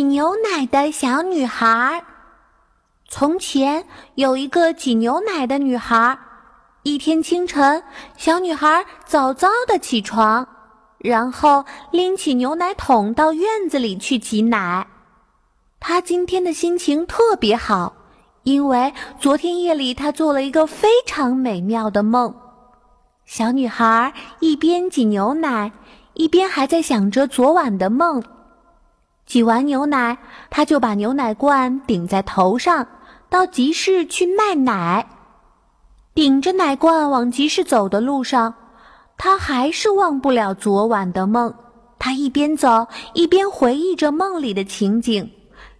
挤牛奶的小女孩。从前有一个挤牛奶的女孩。一天清晨，小女孩早早的起床，然后拎起牛奶桶到院子里去挤奶。她今天的心情特别好，因为昨天夜里她做了一个非常美妙的梦。小女孩一边挤牛奶，一边还在想着昨晚的梦。挤完牛奶，她就把牛奶罐顶在头上，到集市去卖奶。顶着奶罐往集市走的路上，她还是忘不了昨晚的梦。她一边走一边回忆着梦里的情景，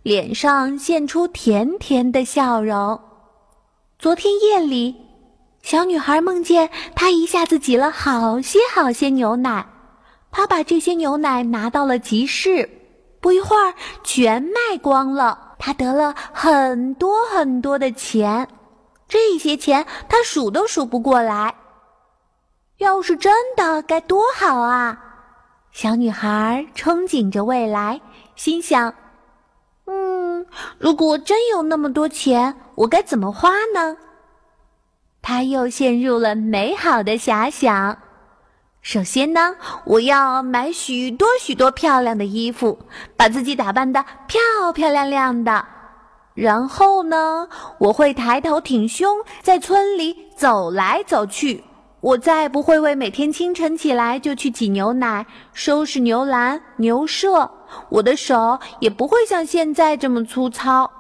脸上现出甜甜的笑容。昨天夜里，小女孩梦见她一下子挤了好些好些牛奶，她把这些牛奶拿到了集市。不一会儿，全卖光了。他得了很多很多的钱，这些钱他数都数不过来。要是真的，该多好啊！小女孩憧憬着未来，心想：“嗯，如果真有那么多钱，我该怎么花呢？”她又陷入了美好的遐想。首先呢，我要买许多许多漂亮的衣服，把自己打扮的漂漂亮亮的。然后呢，我会抬头挺胸在村里走来走去。我再不会为每天清晨起来就去挤牛奶、收拾牛栏、牛舍。我的手也不会像现在这么粗糙。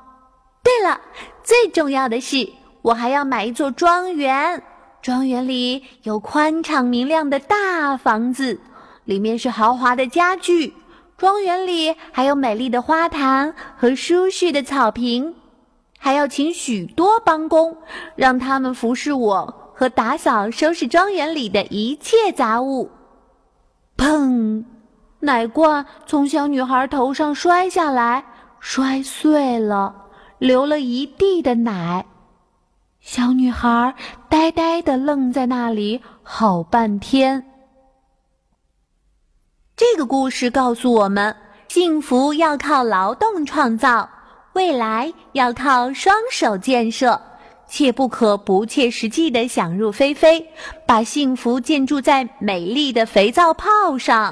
对了，最重要的是，我还要买一座庄园。庄园里有宽敞明亮的大房子，里面是豪华的家具。庄园里还有美丽的花坛和舒适的草坪，还要请许多帮工，让他们服侍我和打扫、收拾庄园里的一切杂物。砰！奶罐从小女孩头上摔下来，摔碎了，流了一地的奶。小女孩呆呆地愣在那里好半天。这个故事告诉我们：幸福要靠劳动创造，未来要靠双手建设，切不可不切实际地想入非非，把幸福建筑在美丽的肥皂泡上。